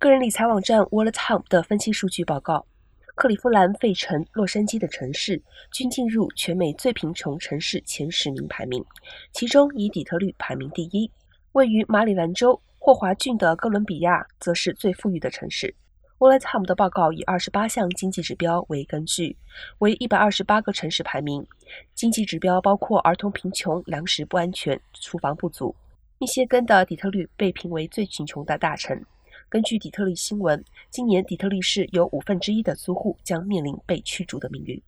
个人理财网站 WalletHub 的分析数据报告，克利夫兰、费城、洛杉矶的城市均进入全美最贫穷城市前十名排名，其中以底特律排名第一。位于马里兰州霍华郡的哥伦比亚则是最富裕的城市。WalletHub 的报告以二十八项经济指标为根据，为一百二十八个城市排名。经济指标包括儿童贫穷、粮食不安全、厨房不足。密歇根的底特律被评为最贫穷的大城。根据底特律新闻，今年底特律市有五分之一的租户将面临被驱逐的命运。